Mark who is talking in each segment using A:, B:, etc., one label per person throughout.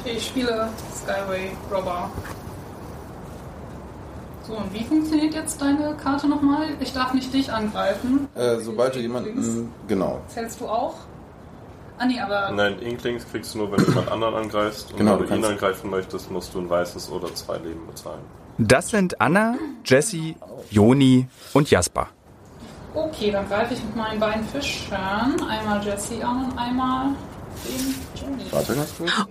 A: Okay, ich spiele Skyway Robber. So, und wie funktioniert jetzt deine Karte nochmal? Ich darf nicht dich angreifen.
B: Äh, sobald du jemanden. Genau.
A: Zählst du auch? Ah, nee, aber.
C: Nein, Inklings kriegst du nur, wenn du jemand anderen angreifst. Und
B: Genau,
C: wenn
B: du
C: du ihn angreifen möchtest, musst du ein weißes oder zwei Leben bezahlen.
D: Das sind Anna, Jessie, Joni und Jasper.
A: Okay, dann greife ich mit meinen beiden Fischern einmal Jesse an und einmal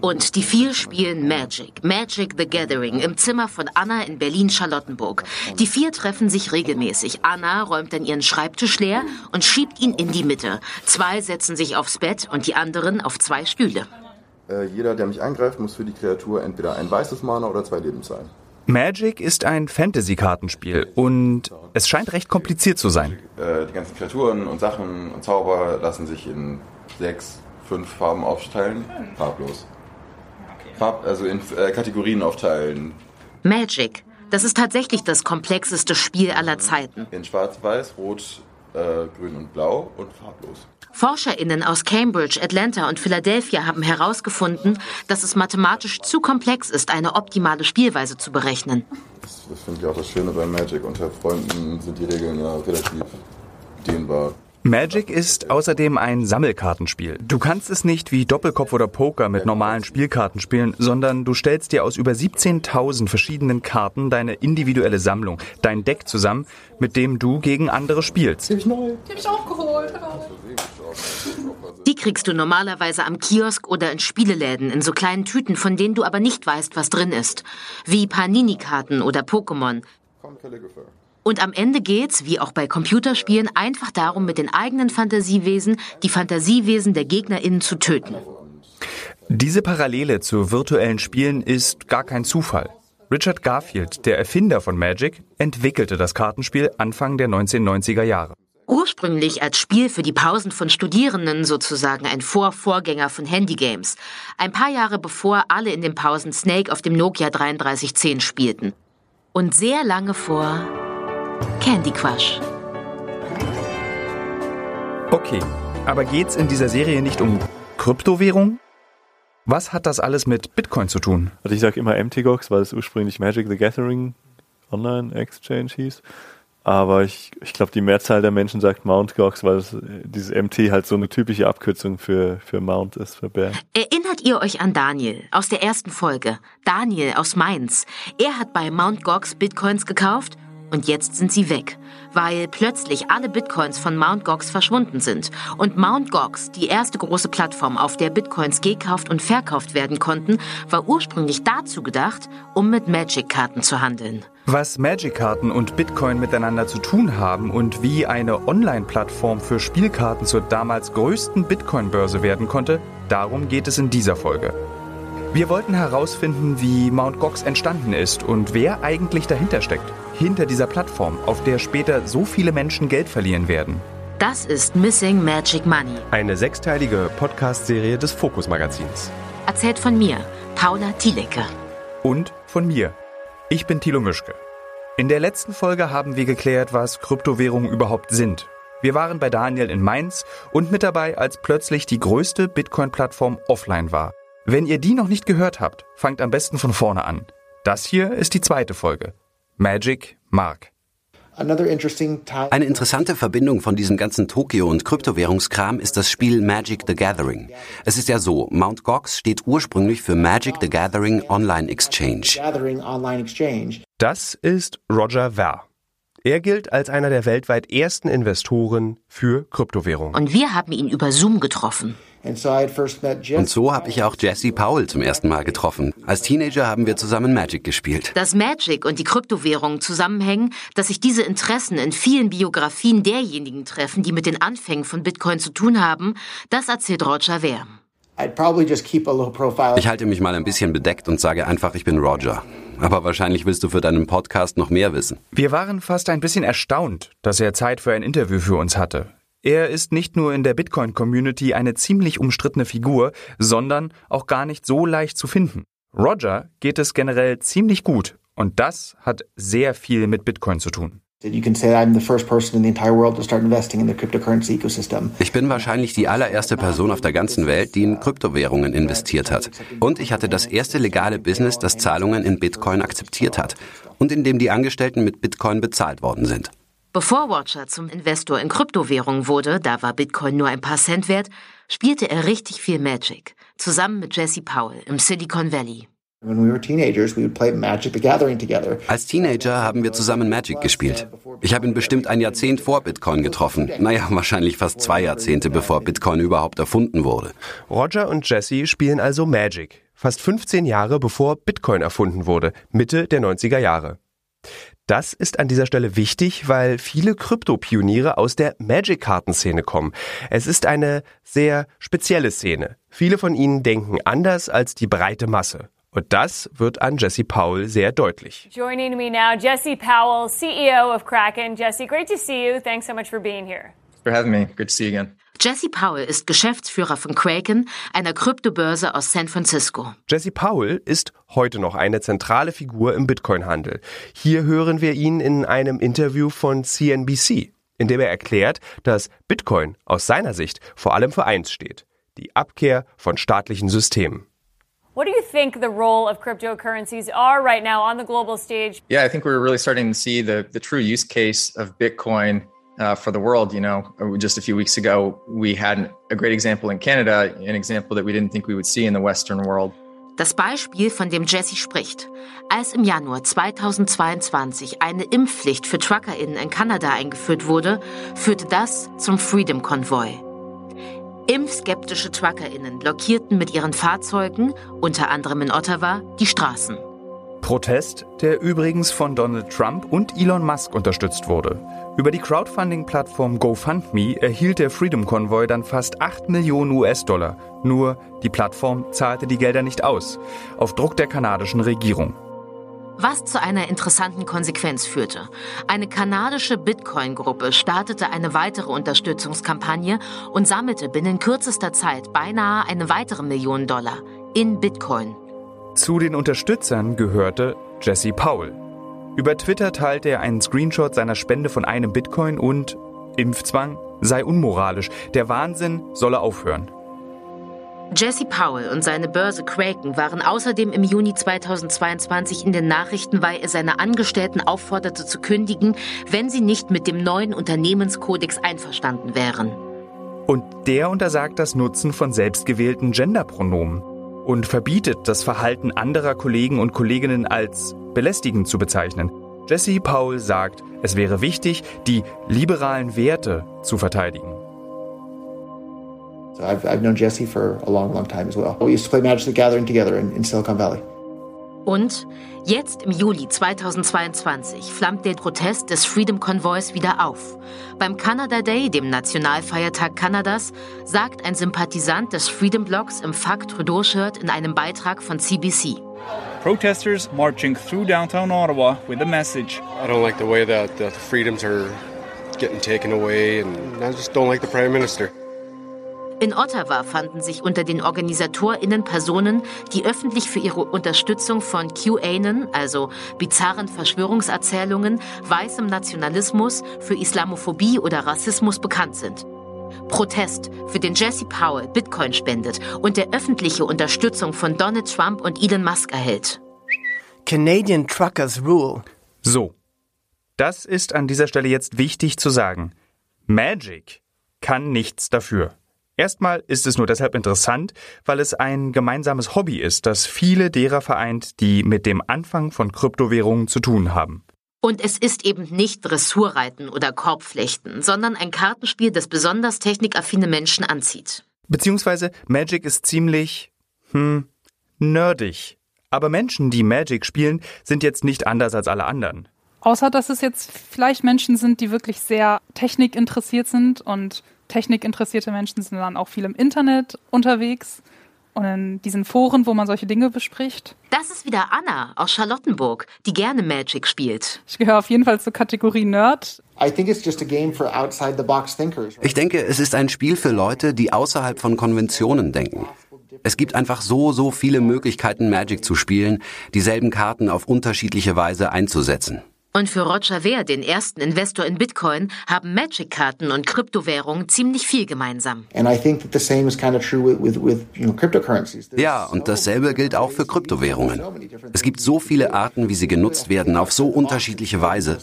E: Und die vier spielen Magic. Magic the Gathering im Zimmer von Anna in Berlin-Charlottenburg. Die vier treffen sich regelmäßig. Anna räumt dann ihren Schreibtisch leer und schiebt ihn in die Mitte. Zwei setzen sich aufs Bett und die anderen auf zwei Stühle.
B: Äh, jeder, der mich angreift, muss für die Kreatur entweder ein weißes Mana oder zwei Leben zahlen.
D: Magic ist ein Fantasy-Kartenspiel und es scheint recht kompliziert zu sein.
B: Äh, die ganzen Kreaturen und Sachen und Zauber lassen sich in sechs, fünf Farben aufteilen. Farblos. Farb, also in äh, Kategorien aufteilen.
E: Magic. Das ist tatsächlich das komplexeste Spiel aller Zeiten.
B: In schwarz, weiß, rot, äh, grün und blau und farblos.
E: ForscherInnen aus Cambridge, Atlanta und Philadelphia haben herausgefunden, dass es mathematisch zu komplex ist, eine optimale Spielweise zu berechnen.
B: Das, das finde ich auch das Schöne bei Magic. Unter Freunden sind die Regeln ja relativ dehnbar.
D: Magic ist außerdem ein Sammelkartenspiel. Du kannst es nicht wie Doppelkopf oder Poker mit normalen Spielkarten spielen, sondern du stellst dir aus über 17.000 verschiedenen Karten deine individuelle Sammlung, dein Deck zusammen, mit dem du gegen andere spielst.
A: Die habe ich auch geholt.
E: Die kriegst du normalerweise am Kiosk oder in Spieleläden in so kleinen Tüten, von denen du aber nicht weißt, was drin ist. Wie Panini-Karten oder Pokémon. Und am Ende geht's, wie auch bei Computerspielen, einfach darum, mit den eigenen Fantasiewesen die Fantasiewesen der GegnerInnen zu töten.
D: Diese Parallele zu virtuellen Spielen ist gar kein Zufall. Richard Garfield, der Erfinder von Magic, entwickelte das Kartenspiel Anfang der 1990er Jahre.
E: Ursprünglich als Spiel für die Pausen von Studierenden sozusagen ein Vorvorgänger von Handygames. Ein paar Jahre bevor alle in den Pausen Snake auf dem Nokia 3310 spielten. Und sehr lange vor Candy Crush.
D: Okay, aber geht's in dieser Serie nicht um Kryptowährung? Was hat das alles mit Bitcoin zu tun?
F: Also ich sage immer MTGOX, weil es ursprünglich Magic the Gathering Online Exchange hieß. Aber ich, ich glaube, die Mehrzahl der Menschen sagt Mount Gox, weil es, dieses MT halt so eine typische Abkürzung für, für Mount ist, für Bär.
E: Erinnert ihr euch an Daniel aus der ersten Folge? Daniel aus Mainz. Er hat bei Mt. Gox Bitcoins gekauft und jetzt sind sie weg, weil plötzlich alle Bitcoins von Mt. Gox verschwunden sind. Und Mt. Gox, die erste große Plattform, auf der Bitcoins gekauft und verkauft werden konnten, war ursprünglich dazu gedacht, um mit Magic-Karten zu handeln.
D: Was Magic-Karten und Bitcoin miteinander zu tun haben und wie eine Online-Plattform für Spielkarten zur damals größten Bitcoin-Börse werden konnte, darum geht es in dieser Folge. Wir wollten herausfinden, wie Mt. Gox entstanden ist und wer eigentlich dahinter steckt. Hinter dieser Plattform, auf der später so viele Menschen Geld verlieren werden.
E: Das ist Missing Magic Money.
G: Eine sechsteilige Podcast-Serie des Fokus Magazins.
E: Erzählt von mir, Paula Thielecke.
D: Und von mir. Ich bin Thilo Mischke. In der letzten Folge haben wir geklärt, was Kryptowährungen überhaupt sind. Wir waren bei Daniel in Mainz und mit dabei, als plötzlich die größte Bitcoin-Plattform offline war. Wenn ihr die noch nicht gehört habt, fangt am besten von vorne an. Das hier ist die zweite Folge. Magic Mark.
H: Eine interessante Verbindung von diesem ganzen Tokio- und Kryptowährungskram ist das Spiel Magic the Gathering. Es ist ja so, Mt. Gox steht ursprünglich für Magic the Gathering Online Exchange.
D: Das ist Roger Ver.
G: Er gilt als einer der weltweit ersten Investoren für Kryptowährungen.
E: Und wir haben ihn über Zoom getroffen.
H: Und so habe ich auch Jesse Powell zum ersten Mal getroffen. Als Teenager haben wir zusammen Magic gespielt.
E: Dass Magic und die Kryptowährungen zusammenhängen, dass sich diese Interessen in vielen Biografien derjenigen treffen, die mit den Anfängen von Bitcoin zu tun haben, das erzählt Roger Ver.
H: Ich halte mich mal ein bisschen bedeckt und sage einfach, ich bin Roger. Aber wahrscheinlich willst du für deinen Podcast noch mehr wissen.
D: Wir waren fast ein bisschen erstaunt, dass er Zeit für ein Interview für uns hatte. Er ist nicht nur in der Bitcoin-Community eine ziemlich umstrittene Figur, sondern auch gar nicht so leicht zu finden. Roger geht es generell ziemlich gut und das hat sehr viel mit Bitcoin zu tun.
H: Ich bin wahrscheinlich die allererste Person auf der ganzen Welt, die in Kryptowährungen investiert hat. Und ich hatte das erste legale Business, das Zahlungen in Bitcoin akzeptiert hat und in dem die Angestellten mit Bitcoin bezahlt worden sind.
E: Bevor Watcher zum Investor in Kryptowährungen wurde, da war Bitcoin nur ein paar Cent wert, spielte er richtig viel Magic, zusammen mit Jesse Powell im Silicon Valley.
H: Als Teenager haben wir zusammen Magic gespielt. Ich habe ihn bestimmt ein Jahrzehnt vor Bitcoin getroffen. Naja, wahrscheinlich fast zwei Jahrzehnte, bevor Bitcoin überhaupt erfunden wurde.
G: Roger und Jesse spielen also Magic. Fast 15 Jahre bevor Bitcoin erfunden wurde, Mitte der 90er Jahre. Das ist an dieser Stelle wichtig, weil viele Krypto-Pioniere aus der Magic-Kartenszene kommen. Es ist eine sehr spezielle Szene. Viele von ihnen denken anders als die breite Masse. Und das wird an Jesse Powell sehr deutlich.
I: Joining me now, Jesse Powell, CEO of Kraken. Jesse, great to see you. Thanks so much for being here.
J: For having me. Good to see you again.
E: Jesse Powell ist Geschäftsführer von Kraken, einer Kryptobörse aus San Francisco.
G: Jesse Powell ist heute noch eine zentrale Figur im Bitcoin-Handel. Hier hören wir ihn in einem Interview von CNBC, in dem er erklärt, dass Bitcoin aus seiner Sicht vor allem für eins steht: die Abkehr von staatlichen Systemen.
I: What do you think the role of cryptocurrencies are right now on the global stage?
J: Yeah, I think we're really starting to see the, the true use case of Bitcoin uh, for the world. You know, just a few weeks ago, we had a great example in Canada, an example that we didn't think we would see in the Western world.
E: Das Beispiel, von dem Jesse spricht. Als im Januar 2022 eine Impfpflicht für TruckerInnen in Kanada eingeführt wurde, führte das zum Freedom Convoy. Impfskeptische TruckerInnen blockierten mit ihren Fahrzeugen, unter anderem in Ottawa, die Straßen.
D: Protest, der übrigens von Donald Trump und Elon Musk unterstützt wurde. Über die Crowdfunding-Plattform GoFundMe erhielt der Freedom Convoy dann fast 8 Millionen US-Dollar. Nur die Plattform zahlte die Gelder nicht aus, auf Druck der kanadischen Regierung
E: was zu einer interessanten Konsequenz führte. Eine kanadische Bitcoin-Gruppe startete eine weitere Unterstützungskampagne und sammelte binnen kürzester Zeit beinahe eine weitere Million Dollar in Bitcoin.
D: Zu den Unterstützern gehörte Jesse Powell. Über Twitter teilte er einen Screenshot seiner Spende von einem Bitcoin und Impfzwang sei unmoralisch, der Wahnsinn solle aufhören.
E: Jesse Powell und seine Börse Kraken waren außerdem im Juni 2022 in den Nachrichten, weil er seine Angestellten aufforderte zu kündigen, wenn sie nicht mit dem neuen Unternehmenskodex einverstanden wären.
D: Und der untersagt das Nutzen von selbstgewählten Genderpronomen und verbietet das Verhalten anderer Kollegen und Kolleginnen als belästigend zu bezeichnen. Jesse Powell sagt, es wäre wichtig, die liberalen Werte zu verteidigen.
H: So I've, I've known Jesse for a long, long time as well. We used to play Magic the Gathering together in, in Silicon Valley.
E: Und jetzt im Juli 2022 flammt der Protest des Freedom Convoys wieder auf. Beim Canada Day, dem Nationalfeiertag Kanadas, sagt ein Sympathisant des Freedom Blocks im Fuck Trudeau-Shirt in einem Beitrag von CBC.
K: Protesters marching through downtown Ottawa with a message.
L: I don't like the way that the freedoms are getting taken away and I just don't like the Prime Minister.
E: In Ottawa fanden sich unter den OrganisatorInnen Personen, die öffentlich für ihre Unterstützung von QAnon, also bizarren Verschwörungserzählungen, weißem Nationalismus, für Islamophobie oder Rassismus bekannt sind. Protest, für den Jesse Powell Bitcoin spendet und der öffentliche Unterstützung von Donald Trump und Elon Musk erhält.
M: Canadian Truckers Rule.
D: So, das ist an dieser Stelle jetzt wichtig zu sagen. Magic kann nichts dafür. Erstmal ist es nur deshalb interessant, weil es ein gemeinsames Hobby ist, das viele derer vereint, die mit dem Anfang von Kryptowährungen zu tun haben.
E: Und es ist eben nicht Dressurreiten oder Korbflechten, sondern ein Kartenspiel, das besonders technikaffine Menschen anzieht.
D: Beziehungsweise Magic ist ziemlich, hm, nerdig. Aber Menschen, die Magic spielen, sind jetzt nicht anders als alle anderen.
A: Außer dass es jetzt vielleicht Menschen sind, die wirklich sehr technikinteressiert sind und technikinteressierte Menschen sind dann auch viel im Internet unterwegs und in diesen Foren, wo man solche Dinge bespricht.
E: Das ist wieder Anna aus Charlottenburg, die gerne Magic spielt.
A: Ich gehöre auf jeden Fall zur Kategorie Nerd.
H: Ich denke, es ist ein Spiel für Leute, die außerhalb von Konventionen denken. Es gibt einfach so, so viele Möglichkeiten, Magic zu spielen, dieselben Karten auf unterschiedliche Weise einzusetzen.
E: Und für Roger Ver, den ersten Investor in Bitcoin, haben Magic-Karten und Kryptowährungen ziemlich viel gemeinsam.
H: Ja, und dasselbe gilt auch für Kryptowährungen. Es gibt so viele Arten, wie sie genutzt werden, auf so unterschiedliche Weise.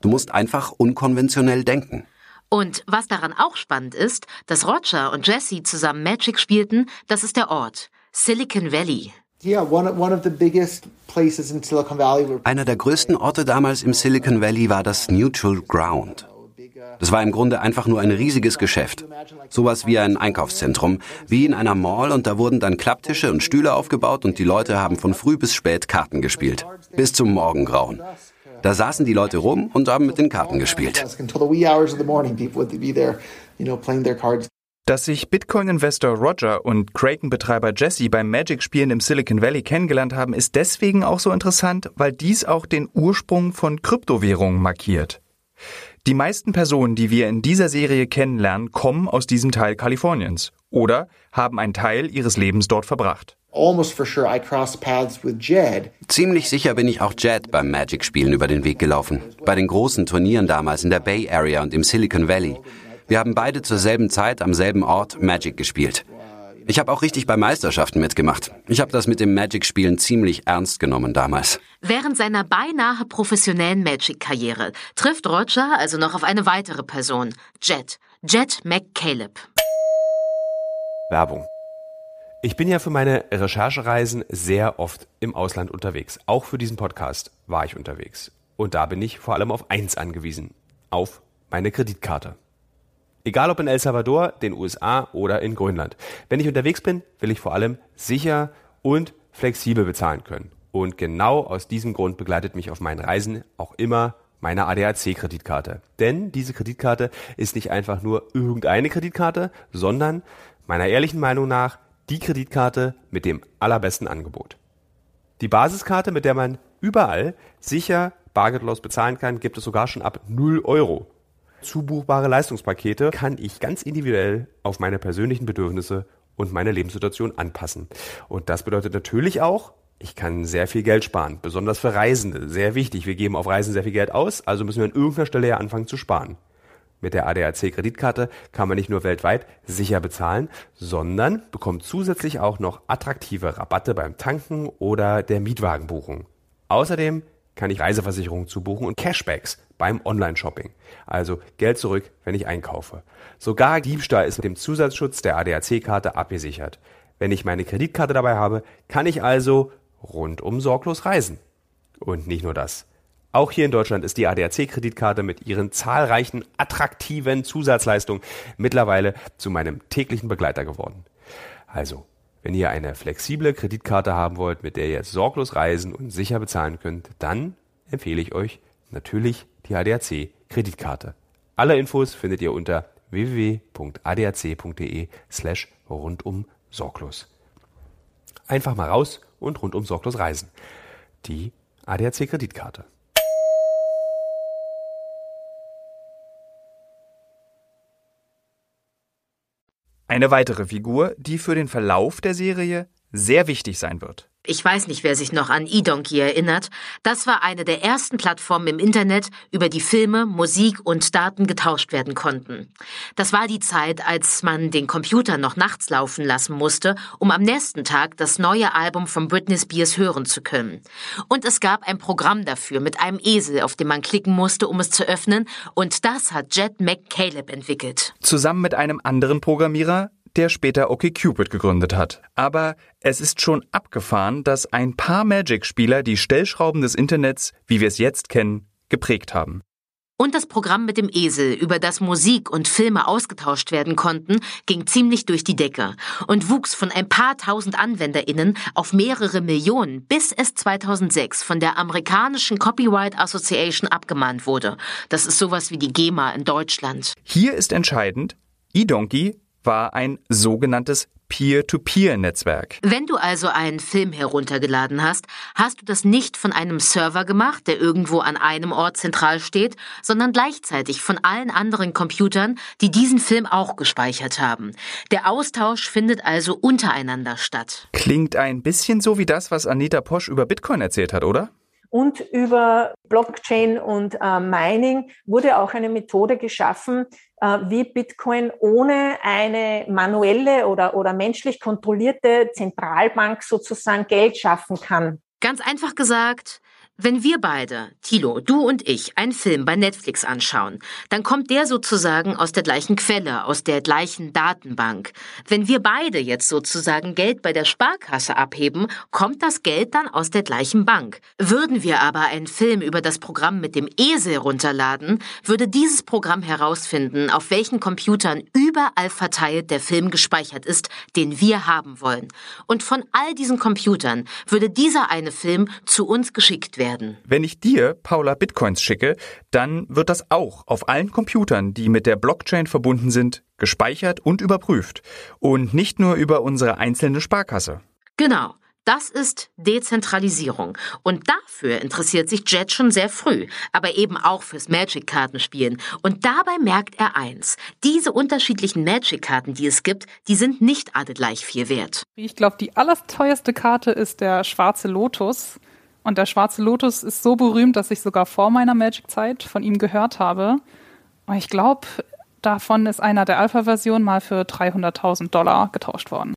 H: Du musst einfach unkonventionell denken.
E: Und was daran auch spannend ist, dass Roger und Jesse zusammen Magic spielten, das ist der Ort, Silicon Valley.
H: Einer der größten Orte damals im Silicon Valley war das Neutral Ground. Das war im Grunde einfach nur ein riesiges Geschäft. Sowas wie ein Einkaufszentrum, wie in einer Mall und da wurden dann Klapptische und Stühle aufgebaut und die Leute haben von früh bis spät Karten gespielt. Bis zum Morgengrauen. Da saßen die Leute rum und haben mit den Karten gespielt.
D: Dass sich Bitcoin-Investor Roger und Kraken-Betreiber Jesse beim Magic-Spielen im Silicon Valley kennengelernt haben, ist deswegen auch so interessant, weil dies auch den Ursprung von Kryptowährungen markiert. Die meisten Personen, die wir in dieser Serie kennenlernen, kommen aus diesem Teil Kaliforniens oder haben einen Teil ihres Lebens dort verbracht.
H: Ziemlich sicher bin ich auch Jed beim Magic-Spielen über den Weg gelaufen. Bei den großen Turnieren damals in der Bay Area und im Silicon Valley. Wir haben beide zur selben Zeit am selben Ort Magic gespielt. Ich habe auch richtig bei Meisterschaften mitgemacht. Ich habe das mit dem Magic-Spielen ziemlich ernst genommen damals.
E: Während seiner beinahe professionellen Magic-Karriere trifft Roger also noch auf eine weitere Person, Jet, Jet McCaleb.
G: Werbung. Ich bin ja für meine Recherchereisen sehr oft im Ausland unterwegs. Auch für diesen Podcast war ich unterwegs. Und da bin ich vor allem auf eins angewiesen. Auf meine Kreditkarte. Egal ob in El Salvador, den USA oder in Grönland. Wenn ich unterwegs bin, will ich vor allem sicher und flexibel bezahlen können. Und genau aus diesem Grund begleitet mich auf meinen Reisen auch immer meine ADAC-Kreditkarte. Denn diese Kreditkarte ist nicht einfach nur irgendeine Kreditkarte, sondern meiner ehrlichen Meinung nach die Kreditkarte mit dem allerbesten Angebot. Die Basiskarte, mit der man überall sicher bargeldlos bezahlen kann, gibt es sogar schon ab 0 Euro zubuchbare Leistungspakete kann ich ganz individuell auf meine persönlichen Bedürfnisse und meine Lebenssituation anpassen. Und das bedeutet natürlich auch, ich kann sehr viel Geld sparen, besonders für Reisende. Sehr wichtig, wir geben auf Reisen sehr viel Geld aus, also müssen wir an irgendeiner Stelle ja anfangen zu sparen. Mit der ADAC-Kreditkarte kann man nicht nur weltweit sicher bezahlen, sondern bekommt zusätzlich auch noch attraktive Rabatte beim Tanken oder der Mietwagenbuchung. Außerdem kann ich Reiseversicherungen zubuchen und Cashbacks beim Online-Shopping. Also Geld zurück, wenn ich einkaufe. Sogar Diebstahl ist mit dem Zusatzschutz der ADAC-Karte abgesichert. Wenn ich meine Kreditkarte dabei habe, kann ich also rundum sorglos reisen. Und nicht nur das. Auch hier in Deutschland ist die ADAC-Kreditkarte mit ihren zahlreichen attraktiven Zusatzleistungen mittlerweile zu meinem täglichen Begleiter geworden. Also, wenn ihr eine flexible Kreditkarte haben wollt, mit der ihr sorglos reisen und sicher bezahlen könnt, dann empfehle ich euch natürlich die ADAC Kreditkarte. Alle Infos findet ihr unter www.adac.de slash rundum sorglos. Einfach mal raus und rundum sorglos reisen. Die ADAC Kreditkarte.
D: Eine weitere Figur, die für den Verlauf der Serie sehr wichtig sein wird.
E: Ich weiß nicht, wer sich noch an eDonkey erinnert. Das war eine der ersten Plattformen im Internet, über die Filme, Musik und Daten getauscht werden konnten. Das war die Zeit, als man den Computer noch nachts laufen lassen musste, um am nächsten Tag das neue Album von Britney Spears hören zu können. Und es gab ein Programm dafür mit einem Esel, auf dem man klicken musste, um es zu öffnen, und das hat Jet McCaleb entwickelt.
D: Zusammen mit einem anderen Programmierer, der später OkCupid gegründet hat. Aber es ist schon abgefahren, dass ein paar Magic-Spieler die Stellschrauben des Internets, wie wir es jetzt kennen, geprägt haben.
E: Und das Programm mit dem Esel, über das Musik und Filme ausgetauscht werden konnten, ging ziemlich durch die Decke und wuchs von ein paar tausend AnwenderInnen auf mehrere Millionen, bis es 2006 von der amerikanischen Copyright Association abgemahnt wurde. Das ist sowas wie die GEMA in Deutschland.
D: Hier ist entscheidend, eDonkey war ein sogenanntes Peer-to-Peer-Netzwerk.
E: Wenn du also einen Film heruntergeladen hast, hast du das nicht von einem Server gemacht, der irgendwo an einem Ort zentral steht, sondern gleichzeitig von allen anderen Computern, die diesen Film auch gespeichert haben. Der Austausch findet also untereinander statt.
D: Klingt ein bisschen so wie das, was Anita Posch über Bitcoin erzählt hat, oder?
N: Und über Blockchain und äh, Mining wurde auch eine Methode geschaffen, äh, wie Bitcoin ohne eine manuelle oder, oder menschlich kontrollierte Zentralbank sozusagen Geld schaffen kann.
E: Ganz einfach gesagt, wenn wir beide, Tilo, du und ich, einen Film bei Netflix anschauen, dann kommt der sozusagen aus der gleichen Quelle, aus der gleichen Datenbank. Wenn wir beide jetzt sozusagen Geld bei der Sparkasse abheben, kommt das Geld dann aus der gleichen Bank. Würden wir aber einen Film über das Programm mit dem Esel runterladen, würde dieses Programm herausfinden, auf welchen Computern überall verteilt der Film gespeichert ist, den wir haben wollen. Und von all diesen Computern würde dieser eine Film zu uns geschickt werden werden.
D: Wenn ich dir, Paula, Bitcoins schicke, dann wird das auch auf allen Computern, die mit der Blockchain verbunden sind, gespeichert und überprüft. Und nicht nur über unsere einzelne Sparkasse.
E: Genau. Das ist Dezentralisierung. Und dafür interessiert sich Jet schon sehr früh, aber eben auch fürs Magic-Kartenspielen. Und dabei merkt er eins. Diese unterschiedlichen Magic-Karten, die es gibt, die sind nicht alle gleich viel wert.
A: Ich glaube, die allerteuerste Karte ist der schwarze Lotus. Und der Schwarze Lotus ist so berühmt, dass ich sogar vor meiner Magic-Zeit von ihm gehört habe. Und ich glaube, davon ist einer der Alpha-Version mal für 300.000 Dollar getauscht worden.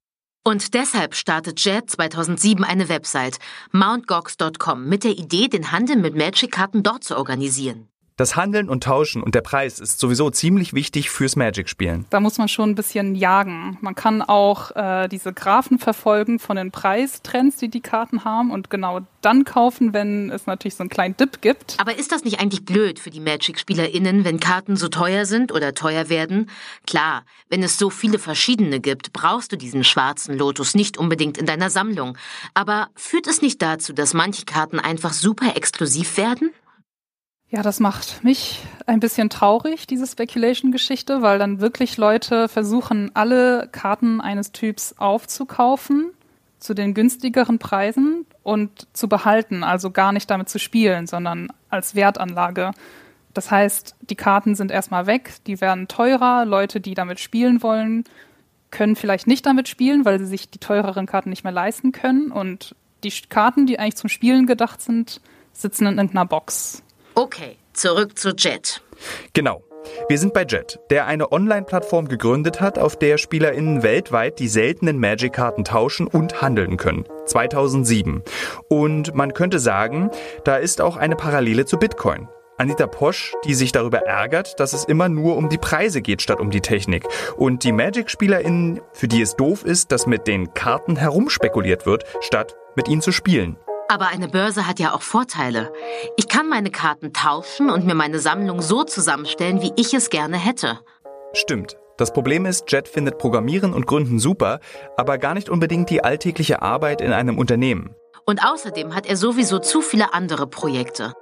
E: Und deshalb startet Jet 2007 eine Website, mountgox.com, mit der Idee, den Handel mit Magic-Karten dort zu organisieren.
D: Das Handeln und Tauschen und der Preis ist sowieso ziemlich wichtig fürs Magic-Spielen.
A: Da muss man schon ein bisschen jagen. Man kann auch äh, diese Graphen verfolgen von den Preistrends, die die Karten haben und genau dann kaufen, wenn es natürlich so einen kleinen Dip gibt.
E: Aber ist das nicht eigentlich blöd für die Magic-SpielerInnen, wenn Karten so teuer sind oder teuer werden? Klar, wenn es so viele verschiedene gibt, brauchst du diesen schwarzen Lotus nicht unbedingt in deiner Sammlung. Aber führt es nicht dazu, dass manche Karten einfach super exklusiv werden?
A: Ja, das macht mich ein bisschen traurig, diese Speculation-Geschichte, weil dann wirklich Leute versuchen, alle Karten eines Typs aufzukaufen zu den günstigeren Preisen und zu behalten, also gar nicht damit zu spielen, sondern als Wertanlage. Das heißt, die Karten sind erstmal weg, die werden teurer, Leute, die damit spielen wollen, können vielleicht nicht damit spielen, weil sie sich die teureren Karten nicht mehr leisten können und die Karten, die eigentlich zum Spielen gedacht sind, sitzen in irgendeiner Box
E: Okay, zurück zu Jet.
D: Genau. Wir sind bei Jet, der eine Online-Plattform gegründet hat, auf der SpielerInnen weltweit die seltenen Magic-Karten tauschen und handeln können. 2007. Und man könnte sagen, da ist auch eine Parallele zu Bitcoin. Anita Posch, die sich darüber ärgert, dass es immer nur um die Preise geht statt um die Technik. Und die Magic-SpielerInnen, für die es doof ist, dass mit den Karten herumspekuliert wird, statt mit ihnen zu spielen.
E: Aber eine Börse hat ja auch Vorteile. Ich kann meine Karten tauschen und mir meine Sammlung so zusammenstellen, wie ich es gerne hätte.
D: Stimmt. Das Problem ist, Jet findet Programmieren und Gründen super, aber gar nicht unbedingt die alltägliche Arbeit in einem Unternehmen.
E: Und außerdem hat er sowieso zu viele andere Projekte.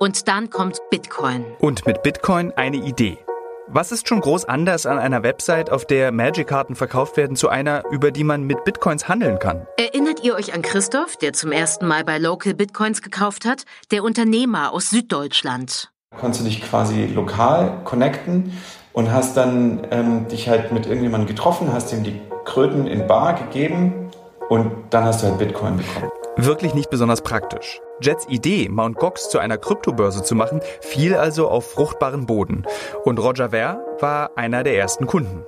E: Und dann kommt Bitcoin.
D: Und mit Bitcoin eine Idee. Was ist schon groß anders an einer Website, auf der Magic-Karten verkauft werden, zu einer, über die man mit Bitcoins handeln kann?
E: Erinnert ihr euch an Christoph, der zum ersten Mal bei Local Bitcoins gekauft hat? Der Unternehmer aus Süddeutschland.
O: Konntest du dich quasi lokal connecten und hast dann ähm, dich halt mit irgendjemandem getroffen, hast ihm die Kröten in Bar gegeben und dann hast du halt Bitcoin bekommen.
D: Wirklich nicht besonders praktisch. Jets Idee, Mt. Gox zu einer Kryptobörse zu machen, fiel also auf fruchtbaren Boden. Und Roger Ver war einer der ersten Kunden.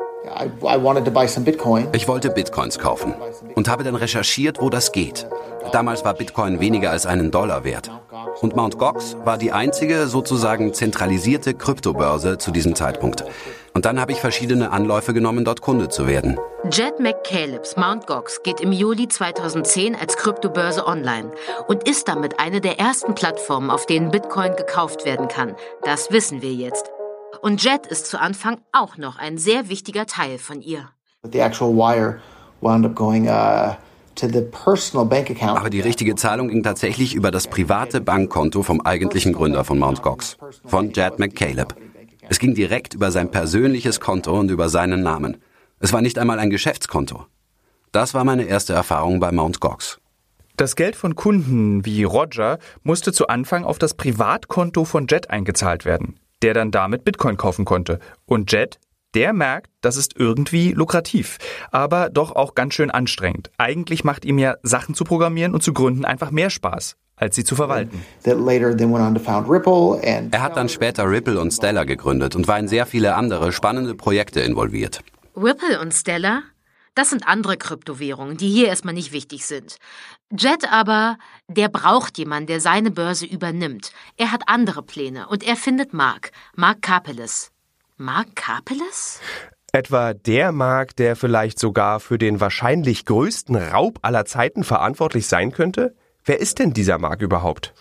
H: Ich wollte Bitcoins kaufen und habe dann recherchiert, wo das geht. Damals war Bitcoin weniger als einen Dollar wert. Und Mt. Gox war die einzige sozusagen zentralisierte Kryptobörse zu diesem Zeitpunkt. Und dann habe ich verschiedene Anläufe genommen, dort Kunde zu werden.
E: Jet McCaleb's Mt. Gox geht im Juli 2010 als Kryptobörse online und ist damit eine der ersten Plattformen, auf denen Bitcoin gekauft werden kann. Das wissen wir jetzt. Und Jet ist zu Anfang auch noch ein sehr wichtiger Teil von ihr.
H: The actual wire wound up going uh aber die richtige Zahlung ging tatsächlich über das private Bankkonto vom eigentlichen Gründer von Mt. Gox, von Jed McCaleb. Es ging direkt über sein persönliches Konto und über seinen Namen. Es war nicht einmal ein Geschäftskonto. Das war meine erste Erfahrung bei Mt. Gox.
D: Das Geld von Kunden wie Roger musste zu Anfang auf das Privatkonto von Jet eingezahlt werden, der dann damit Bitcoin kaufen konnte. Und Jet Der merkt, das ist irgendwie lukrativ, aber doch auch ganz schön anstrengend. Eigentlich macht ihm ja Sachen zu programmieren und zu gründen einfach mehr Spaß als sie zu verwalten.
H: Er hat dann später Ripple und Stellar gegründet und war in sehr viele andere spannende Projekte involviert.
E: Ripple und Stellar? Das sind andere Kryptowährungen, die hier erstmal nicht wichtig sind. Jet aber, der braucht jemanden, der seine Börse übernimmt. Er hat andere Pläne und er findet Mark, Mark Capeles. Mark Capeles?
G: Etwa der Mark, der vielleicht sogar für den wahrscheinlich größten Raub aller Zeiten verantwortlich sein könnte? Wer ist denn dieser Mark überhaupt?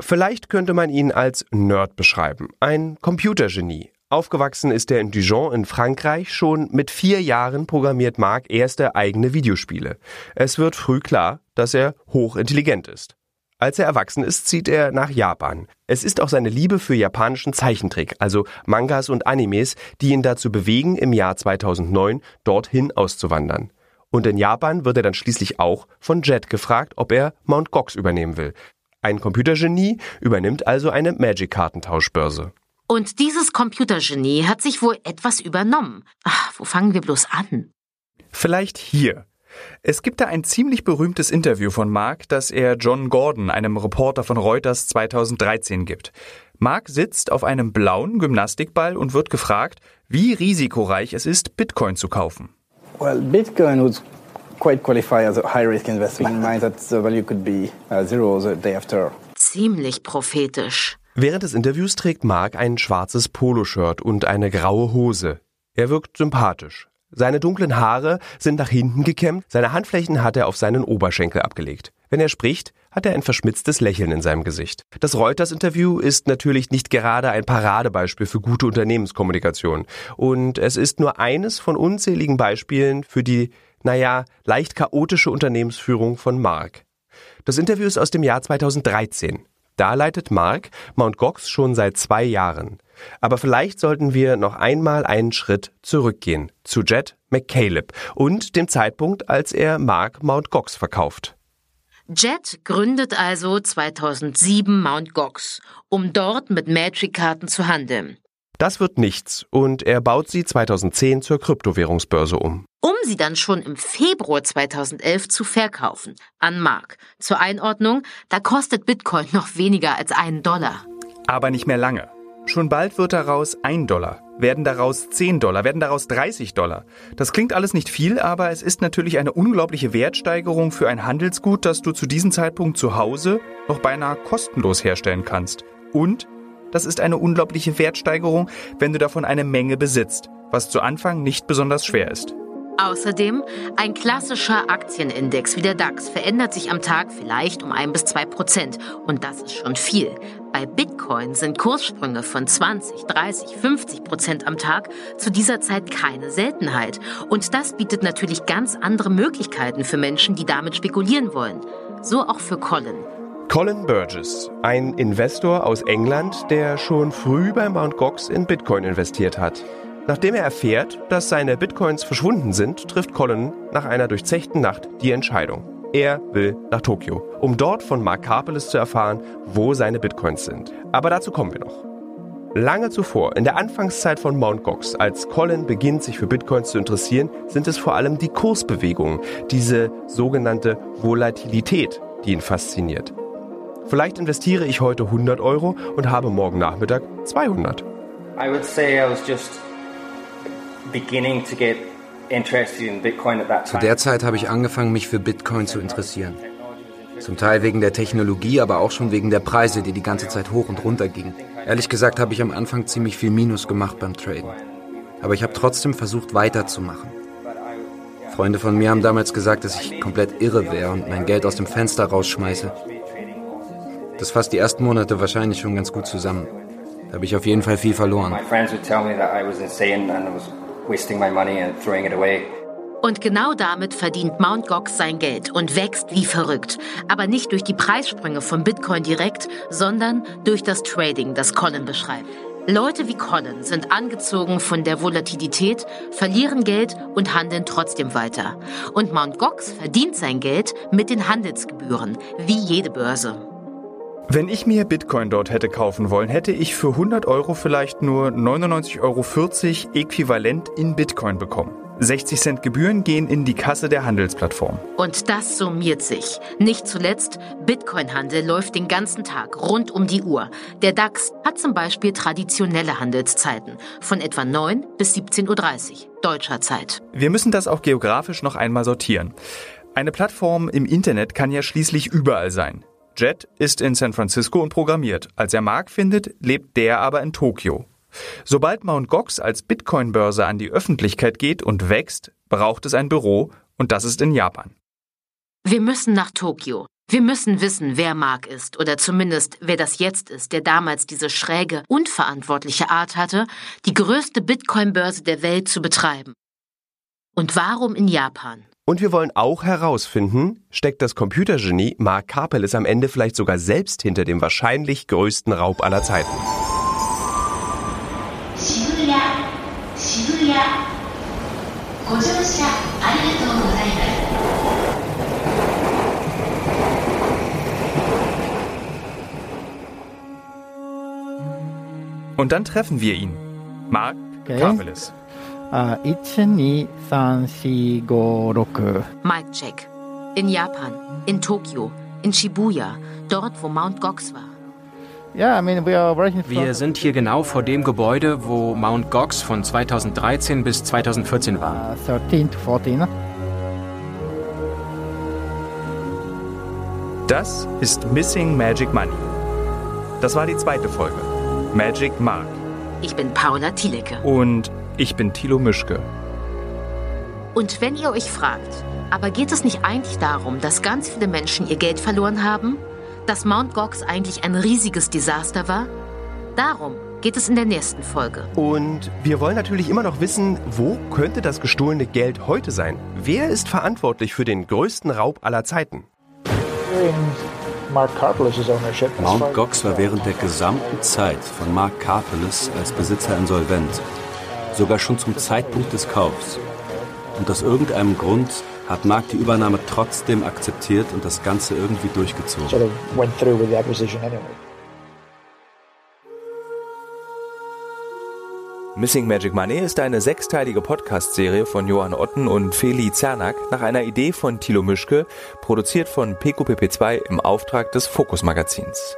G: Vielleicht könnte man ihn als Nerd beschreiben, ein Computergenie. Aufgewachsen ist er in Dijon in Frankreich. Schon mit vier Jahren programmiert Mark erste eigene Videospiele. Es wird früh klar, dass er hochintelligent ist. Als er erwachsen ist, zieht er nach Japan. Es ist auch seine Liebe für japanischen Zeichentrick, also Mangas und Animes, die ihn dazu bewegen, im Jahr 2009 dorthin auszuwandern. Und in Japan wird er dann schließlich auch von Jet gefragt, ob er Mt. Gox übernehmen will. Ein Computergenie übernimmt also eine Magic-Kartentauschbörse.
E: Und dieses Computergenie hat sich wohl etwas übernommen. Ach, wo fangen wir bloß an?
D: Vielleicht hier. Es gibt da ein ziemlich berühmtes Interview von Mark, das er John Gordon, einem Reporter von Reuters 2013 gibt. Mark sitzt auf einem blauen Gymnastikball und wird gefragt, wie risikoreich es ist, Bitcoin zu kaufen.
P: Well, Bitcoin would quite qualify as a high-risk investment in mind that the value could be uh, zero the day after.
E: Ziemlich prophetisch.
G: Während des Interviews trägt Mark ein schwarzes Poloshirt und eine graue Hose. Er wirkt sympathisch. Seine dunklen Haare sind nach hinten gekämmt, seine Handflächen hat er auf seinen Oberschenkel abgelegt. Wenn er spricht, hat er ein verschmitztes Lächeln in seinem Gesicht. Das Reuters-Interview ist natürlich nicht gerade ein Paradebeispiel für gute Unternehmenskommunikation. Und es ist nur eines von unzähligen Beispielen für die, naja, leicht chaotische Unternehmensführung von Mark. Das Interview ist aus dem Jahr 2013. Da leitet Mark Mt. Gox schon seit zwei Jahren. Aber vielleicht sollten wir noch einmal einen Schritt zurückgehen zu Jet McCaleb und dem Zeitpunkt, als er Mark Mt. Gox verkauft.
E: Jet gründet also 2007 Mt. Gox, um dort mit Magic-Karten zu handeln.
G: Das wird nichts und er baut sie 2010 zur Kryptowährungsbörse um.
E: Um sie dann schon im Februar 2011 zu verkaufen an Mark. Zur Einordnung, da kostet Bitcoin noch weniger als einen Dollar.
D: Aber nicht mehr lange. Schon bald wird daraus ein Dollar, werden daraus 10 Dollar, werden daraus 30 Dollar. Das klingt alles nicht viel, aber es ist natürlich eine unglaubliche Wertsteigerung für ein Handelsgut, das du zu diesem Zeitpunkt zu Hause noch beinahe kostenlos herstellen kannst. Und das ist eine unglaubliche Wertsteigerung, wenn du davon eine Menge besitzt, was zu Anfang nicht besonders schwer ist.
E: Außerdem, ein klassischer Aktienindex wie der DAX verändert sich am Tag vielleicht um ein bis zwei Prozent. Und das ist schon viel. Bei Bitcoin sind Kurssprünge von 20, 30, 50 Prozent am Tag zu dieser Zeit keine Seltenheit. Und das bietet natürlich ganz andere Möglichkeiten für Menschen, die damit spekulieren wollen. So auch für Colin.
G: Colin Burgess, ein Investor aus England, der schon früh bei Mt. Gox in Bitcoin investiert hat. Nachdem er erfährt, dass seine Bitcoins verschwunden sind, trifft Colin nach einer durchzechten Nacht die Entscheidung. Er will nach Tokio, um dort von Mark Karpeles zu erfahren, wo seine Bitcoins sind. Aber dazu kommen wir noch. Lange zuvor, in der Anfangszeit von Mt. Gox, als Colin beginnt, sich für Bitcoins zu interessieren, sind es vor allem die Kursbewegungen, diese sogenannte Volatilität, die ihn fasziniert. Vielleicht investiere ich heute 100 Euro und habe morgen Nachmittag 200. I would say I was just
H: zu der Zeit habe ich angefangen, mich für Bitcoin zu interessieren. Zum Teil wegen der Technologie, aber auch schon wegen der Preise, die die ganze Zeit hoch und runter gingen. Ehrlich gesagt habe ich am Anfang ziemlich viel Minus gemacht beim Traden. Aber ich habe trotzdem versucht weiterzumachen. Freunde von mir haben damals gesagt, dass ich komplett irre wäre und mein Geld aus dem Fenster rausschmeiße. Das fasst die ersten Monate wahrscheinlich schon ganz gut zusammen. Da habe ich auf jeden Fall viel verloren. My friends would tell me that I was insane and was wasting my money and throwing it away.
E: Und genau damit verdient Mt. Gox sein Geld und wächst wie verrückt. Aber nicht durch die Preissprünge von Bitcoin direkt, sondern durch das Trading, das Colin beschreibt. Leute wie Colin sind angezogen von der Volatilität, verlieren Geld und handeln trotzdem weiter. Und Mt. Gox verdient sein Geld mit den Handelsgebühren, wie jede Börse.
D: Wenn ich mir Bitcoin dort hätte kaufen wollen, hätte ich für 100 Euro vielleicht nur 99,40 Euro äquivalent in Bitcoin bekommen. 60 Cent Gebühren gehen in die Kasse der Handelsplattform.
E: Und das summiert sich. Nicht zuletzt, Bitcoin-Handel läuft den ganzen Tag, rund um die Uhr. Der DAX hat zum Beispiel traditionelle Handelszeiten von etwa 9 bis 17.30 Uhr deutscher Zeit.
D: Wir müssen das auch geografisch noch einmal sortieren. Eine Plattform im Internet kann ja schließlich überall sein. Jet ist in San Francisco und programmiert. Als er Mark findet, lebt der aber in Tokio. Sobald Mt. Gox als Bitcoin-Börse an die Öffentlichkeit geht und wächst, braucht es ein Büro und das ist in Japan.
E: Wir müssen nach Tokio. Wir müssen wissen, wer Mark ist oder zumindest wer das jetzt ist, der damals diese schräge, unverantwortliche Art hatte, die größte Bitcoin-Börse der Welt zu betreiben. Und warum in Japan?
G: Und wir wollen auch herausfinden, steckt das Computergenie Mark Karpeles am Ende vielleicht sogar selbst hinter dem wahrscheinlich größten Raub aller Zeiten.
D: Und dann treffen wir ihn. Mark okay. Karpeles.
P: Uh, 1, 2, 3, 4, 5, 6.
E: Mic check. In Japan, in Tokio, in Shibuya, dort wo Mount Gox war.
Q: Wir sind hier genau vor dem Gebäude, wo Mount Gox von 2013 bis 2014 war. 13 to 14.
D: Das ist Missing Magic Money. Das war die zweite Folge. Magic Mark.
E: Ich bin Paula Thielecke.
D: Und ich bin Thilo Mischke.
E: Und wenn ihr euch fragt, aber geht es nicht eigentlich darum, dass ganz viele Menschen ihr Geld verloren haben? Dass Mount Gox eigentlich ein riesiges Desaster war? Darum geht es in der nächsten Folge.
G: Und wir wollen natürlich immer noch wissen, wo könnte das gestohlene Geld heute sein? Wer ist verantwortlich für den größten Raub aller Zeiten?
H: Mount Gox war während der gesamten Zeit von Mark Karpeles als Besitzer insolvent sogar schon zum Zeitpunkt des Kaufs. Und aus irgendeinem Grund hat Mark die Übernahme trotzdem akzeptiert und das Ganze irgendwie durchgezogen.
D: Missing Magic Money ist eine sechsteilige Podcast-Serie von Johann Otten und Feli Zernack nach einer Idee von Thilo Mischke, produziert von PQPP2 im Auftrag des Fokus Magazins.